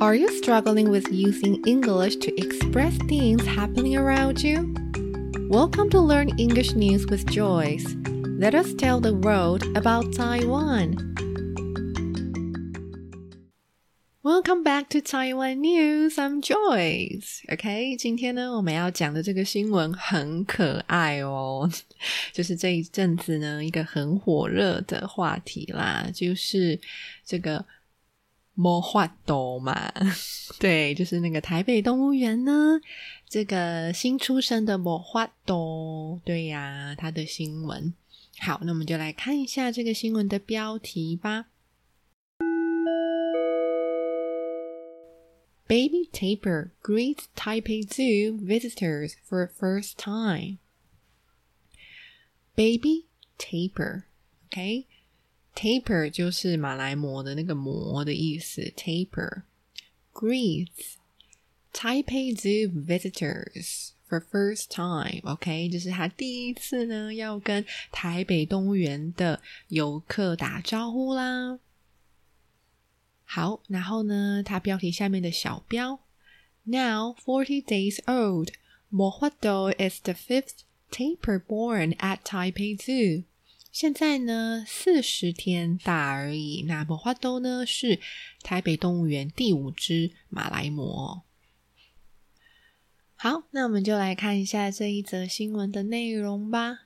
Are you struggling with using English to express things happening around you? Welcome to Learn English News with Joyce. Let us tell the world about Taiwan. Welcome back to Taiwan News. I'm Joyce. OK，今天呢，我们要讲的这个新闻很可爱哦，就是这一阵子呢，一个很火热的话题啦，就是这个。 魔法豆嘛，对，就是那个台北动物园呢，这个新出生的魔法豆，对呀，它的新闻。好，那我们就来看一下这个新闻的标题吧。Baby Taper greets Taipei Zoo visitors for first time. Baby taper，OK？。Tapir 就是马来貘的那个“模”的意思，tapir。Greets Taipei Zoo visitors for first time，OK，、okay? 就是他第一次呢要跟台北动物园的游客打招呼啦。好，然后呢，它标题下面的小标，Now forty days old，魔法豆 is the fifth tapir born at Taipei Zoo。现在呢，四十天大而已。那魔花豆呢，是台北动物园第五只马来貘。好，那我们就来看一下这一则新闻的内容吧。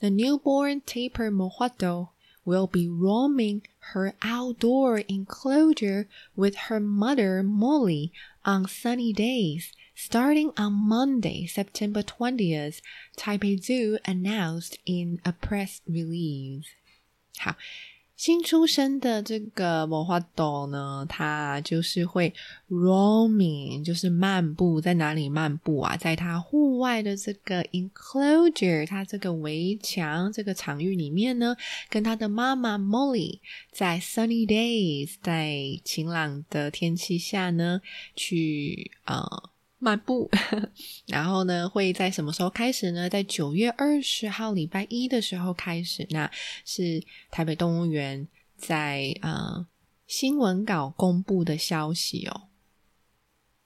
The newborn tapir mohado will be roaming her outdoor enclosure with her mother Molly on sunny days. Starting on Monday, September 20th, Taipei Zoo announced in a press release. 好，新出生的这个魔花豆呢，它就是会 roaming，就是漫步，在哪里漫步啊？在它户外的这个 enclosure，它这个围墙这个场域里面呢，跟它的妈妈 Molly 在 sunny days，在晴朗的天气下呢，去呃。 漫步。然后呢，会在什么时候开始呢？在九月二十号礼拜一的时候开始，那是台北动物园在呃新闻稿公布的消息哦。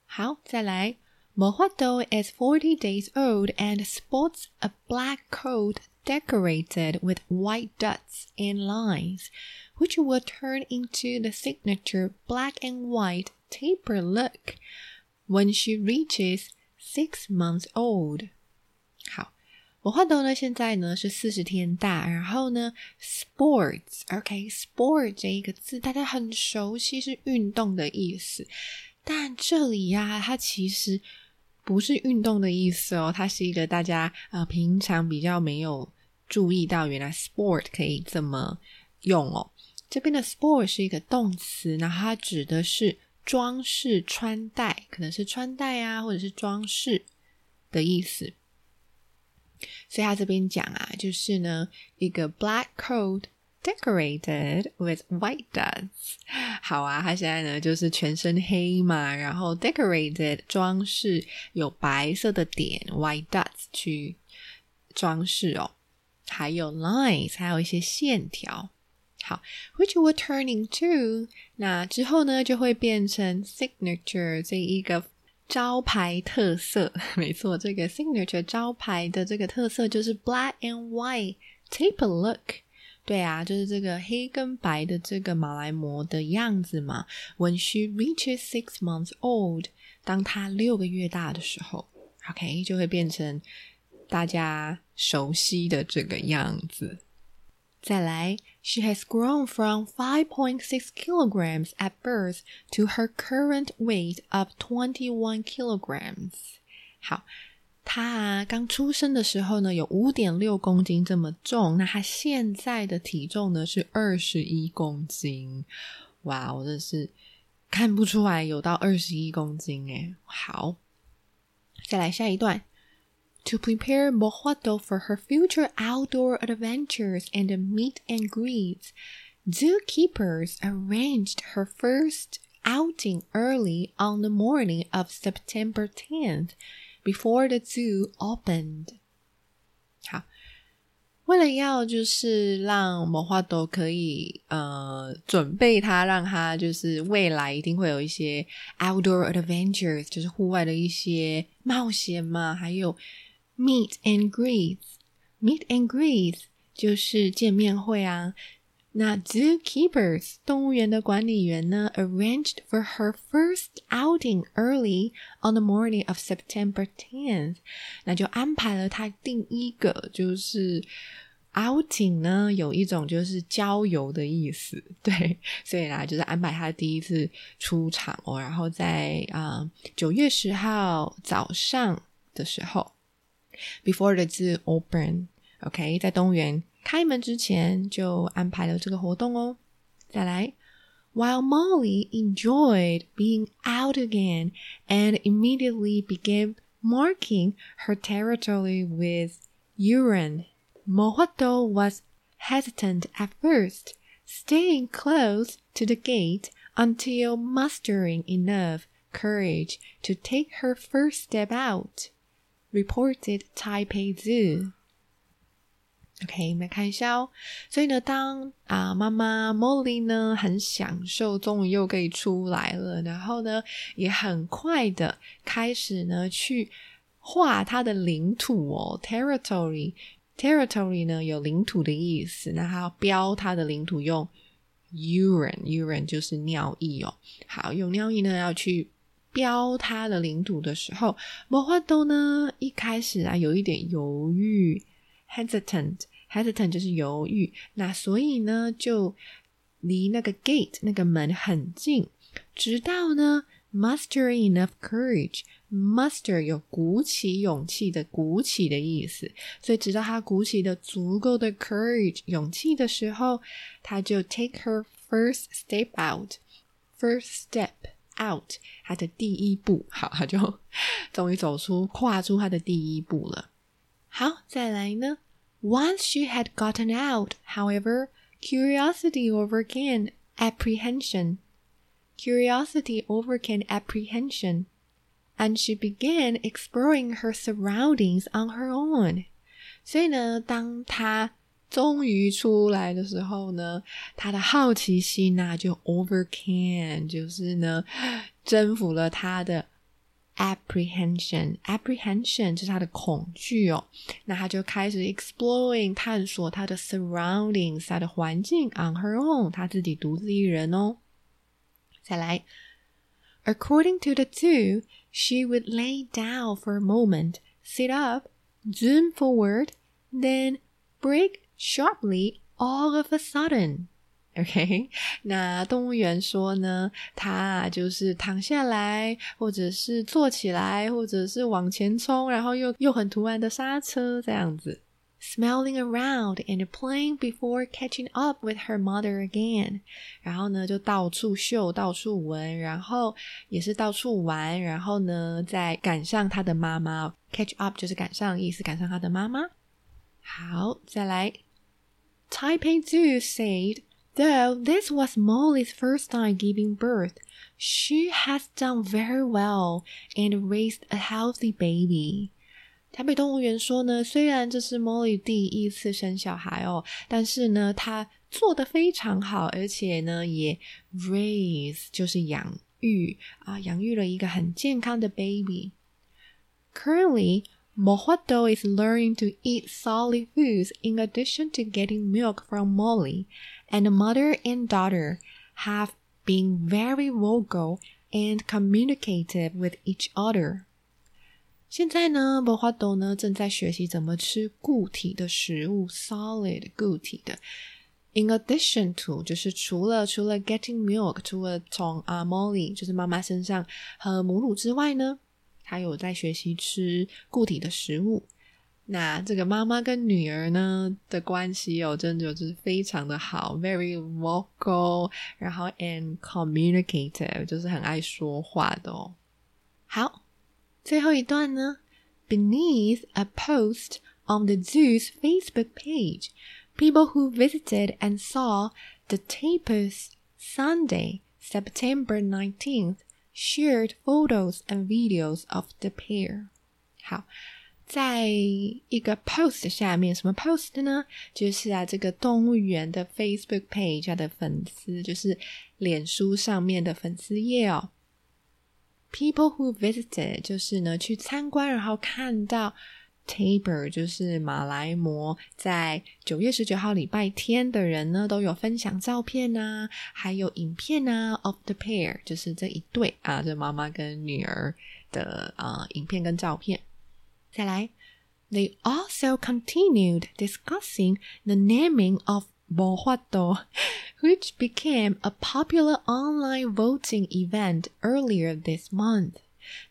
好，再来。Mojado is 40 days old and sports a black coat decorated with white dots and lines, which will turn into the signature black and white tapir look When she reaches six months old，好，我画豆呢，现在呢是四十天大。然后呢，sports，OK，sport 这一个字大家很熟悉，是运动的意思。但这里呀，它其实不是运动的意思哦，它是一个大家呃平常比较没有注意到，原来 sport 可以这么用哦。这边的 sport 是一个动词，那它指的是。装饰穿戴可能是穿戴啊，或者是装饰的意思。所以他这边讲啊，就是呢，一个 black coat decorated with white dots。好啊，他现在呢就是全身黑嘛，然后 decorated 装饰有白色的点 white dots 去装饰哦，还有 lines 还有一些线条。好，which we're turning to，那之后呢，就会变成 signature 这一个招牌特色。没错，这个 signature 招牌的这个特色就是 black and white taper look。对啊，就是这个黑跟白的这个马来貘的样子嘛。When she reaches six months old，当她六个月大的时候，OK 就会变成大家熟悉的这个样子。再来，She has grown from 5.6 kilograms at birth to her current weight of 21 kilograms。好，她刚出生的时候呢有五点六公斤这么重，那她现在的体重呢是二十一公斤。哇，我真是看不出来有到二十一公斤诶。好，再来下一段。To prepare Mohuato for her future outdoor adventures and meet and greets, zookeepers arranged her first outing early on the morning of September 10th, before the zoo opened. 好， 为了要就是让魔花豆可以呃准备它，让它就是未来一定会有一些 outdoor adventures，就是户外的一些冒险嘛，还有 meet and greet，meet and greet 就是见面会啊。那 zookeepers 动物园的管理员呢，arranged for her first outing early on the morning of September tenth，那就安排了她第一个就是 outing 呢，有一种就是郊游的意思，对，所以啦，就是安排她第一次出场哦，然后在啊九月十号早上的时候 ，before the zoo open，OK，在动物园。开门之前就安排了这个活动哦。再来，While Molly enjoyed being out again and immediately began marking her territory with urine, Mohato was hesitant at first, staying close to the gate until mustering enough courage to take her first step out, Reported Taipei Zoo. OK，我们来看一下哦。所以呢，当啊妈妈 Molly 呢很享受，终于又可以出来了，然后呢也很快的开始呢去画它的领土哦，territory，territory 呢有领土的意思，那它要标它的领土用 urine，urine 就是尿液哦。好，用尿液呢要去标他的领土的时候，魔幻豆呢一开始啊有一点犹豫。hesitant，hesitant 就是犹豫，那所以呢，就离那个 gate 那个门很近，直到呢 muster enough courage，muster 有鼓起勇气的鼓起的意思，所以直到他鼓起的足够的 courage 勇气的时候，他就 take her first step out，first step out，他的第一步，好，他就终于走出跨出他的第一步了。好，再来呢。Once she had gotten out, however, curiosity overcame apprehension. Curiosity overcame apprehension, and she began exploring her surroundings on her own. 所以呢，当她 终于出来的时候呢，她的好奇心呐就 overcame，就是呢征服了她的 apprehension，apprehension 就是他的恐惧哦。那他就开始 exploring 探索他的 surroundings，他的环境 on her own，他自己独自一人哦。再来，according to the zoo, she would lay down for a moment, sit up, zoom forward, then break sharply all of a sudden. OK，那动物园说呢，它就是躺下来，或者是坐起来，或者是往前冲，然后又又很突然的刹车这样子。Smelling around and playing before catching up with her mother again，然后呢就到处嗅，到处闻，然后也是到处玩，然后呢再赶上他的妈妈。Catch up 就是赶上意思，赶上他的妈妈。好，再来。 Taipei Zoo said. Though this was Molly's first time giving birth, she has done very well and raised a healthy baby. 台北动物园说呢，虽然这是 Molly 第一次生小孩哦，但是呢，她做的非常好，而且呢，也 raise 就是养育啊，养育了一个很健康的 baby。Currently, Mohoto is learning to eat solid foods in addition to getting milk from Molly and the mother and daughter have been very vocal and communicative with each other. 现在呢，博花豆呢正在学习怎么吃固体的食物，solid 固体的。In addition to，就是除了除了 getting milk，除了从啊 Molly 就是妈妈身上喝母乳之外呢， 他有在学习吃固体的食物。那这个妈妈跟女儿呢的关系哦，真的就是非常的好，very vocal，然后 and communicative，就是很爱说话的哦。好，最后一段呢，beneath a post on the zoo's Facebook page, people who visited and saw the tapirs Sunday, September 19th shared photos and videos of the pair. 好。 在一个 post 下面，什么 post 呢？就是啊，这个动物园的 Facebook page 的粉丝，就是脸书上面的粉丝页哦。People who visited 就是呢去参观，然后看到 Tapir 就是马来貘，在九月十九号礼拜天的人呢，都有分享照片啊，还有影片啊，of the pair 就是这一对啊，这妈妈跟女儿的啊、呃、影片跟照片。再来，They also continued discussing the naming of Bohuato, which became a popular online voting event earlier this month.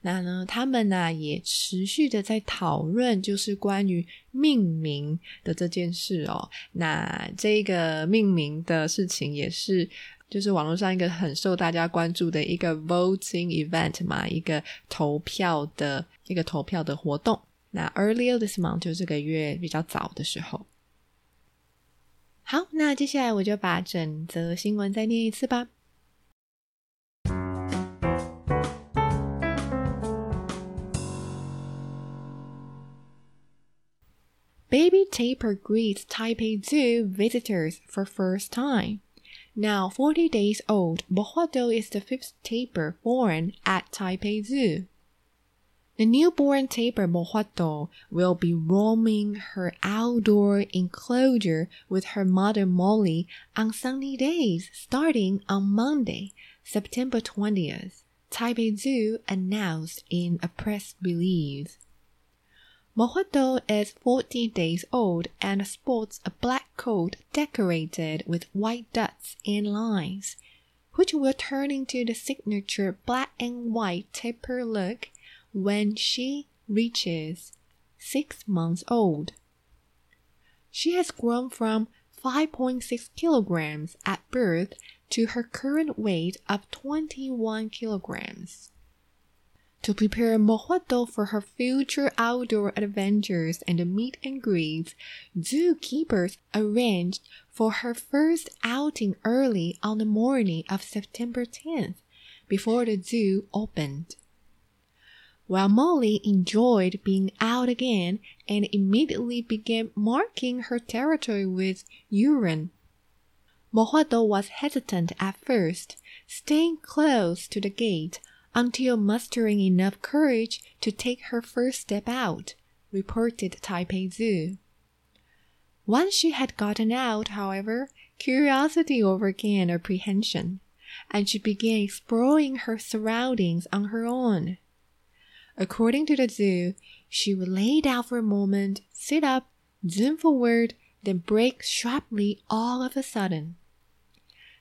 那呢，他们呢也持续的在讨论，就是关于命名的这件事哦。那这个命名的事情也是，就是网络上一个很受大家关注的一个 voting event 嘛，一个投票的一个投票的活动。那 earlier this month 就这个月比较早的时候。好，那接下来我就把整则新闻再念一次吧。Baby tapir greets Taipei Zoo visitors for first time. Now 40 days old, Bohuado is the fifth tapir born at Taipei Zoo. The newborn tapir Bohuado will be roaming her outdoor enclosure with her mother Molly on sunny days starting on Monday, September 20th, Taipei Zoo announced in a press release. Mohoto is 40 days old and sports a black coat decorated with white dots and lines, which will turn into the signature black and white tapir look when she reaches six months old. She has grown from 5.6 kilograms at birth to her current weight of 21 kilograms. To prepare Mohoto for her future outdoor adventures and meet and greets, zookeepers arranged for her first outing early on the morning of September 10th, before the zoo opened. While Molly enjoyed being out again and immediately began marking her territory with urine, Mohoto was hesitant at first, staying close to the gate until mustering enough courage to take her first step out, reported Taipei Zoo. Once she had gotten out, however, curiosity overcame apprehension, and she began exploring her surroundings on her own. According to the zoo, she would lay down for a moment, sit up, zoom forward, then break sharply all of a sudden.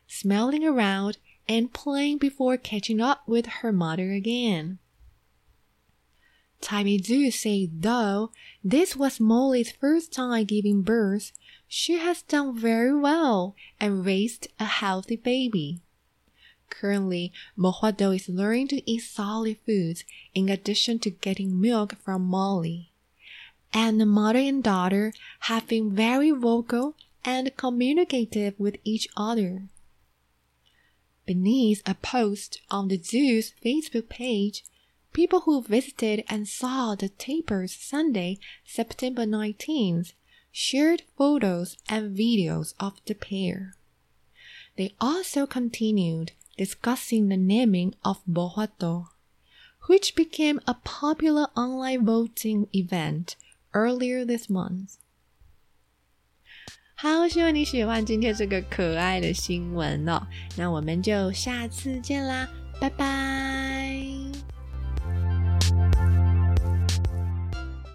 Smelling around, and playing before catching up with her mother again. Taipei Zoo said though this was Molly's first time giving birth, she has done very well and raised a healthy baby. Currently, Mohuado is learning to eat solid foods in addition to getting milk from Molly. And the mother and daughter have been very vocal and communicative with each other. Beneath a post on the zoo's Facebook page, people who visited and saw the tapirs Sunday, September 19th, shared photos and videos of the pair. They also continued discussing the naming of Bohuato, which became a popular online voting event earlier this month. 好，希望你喜欢今天这个可爱的新闻哦。那我们就下次见啦，拜拜。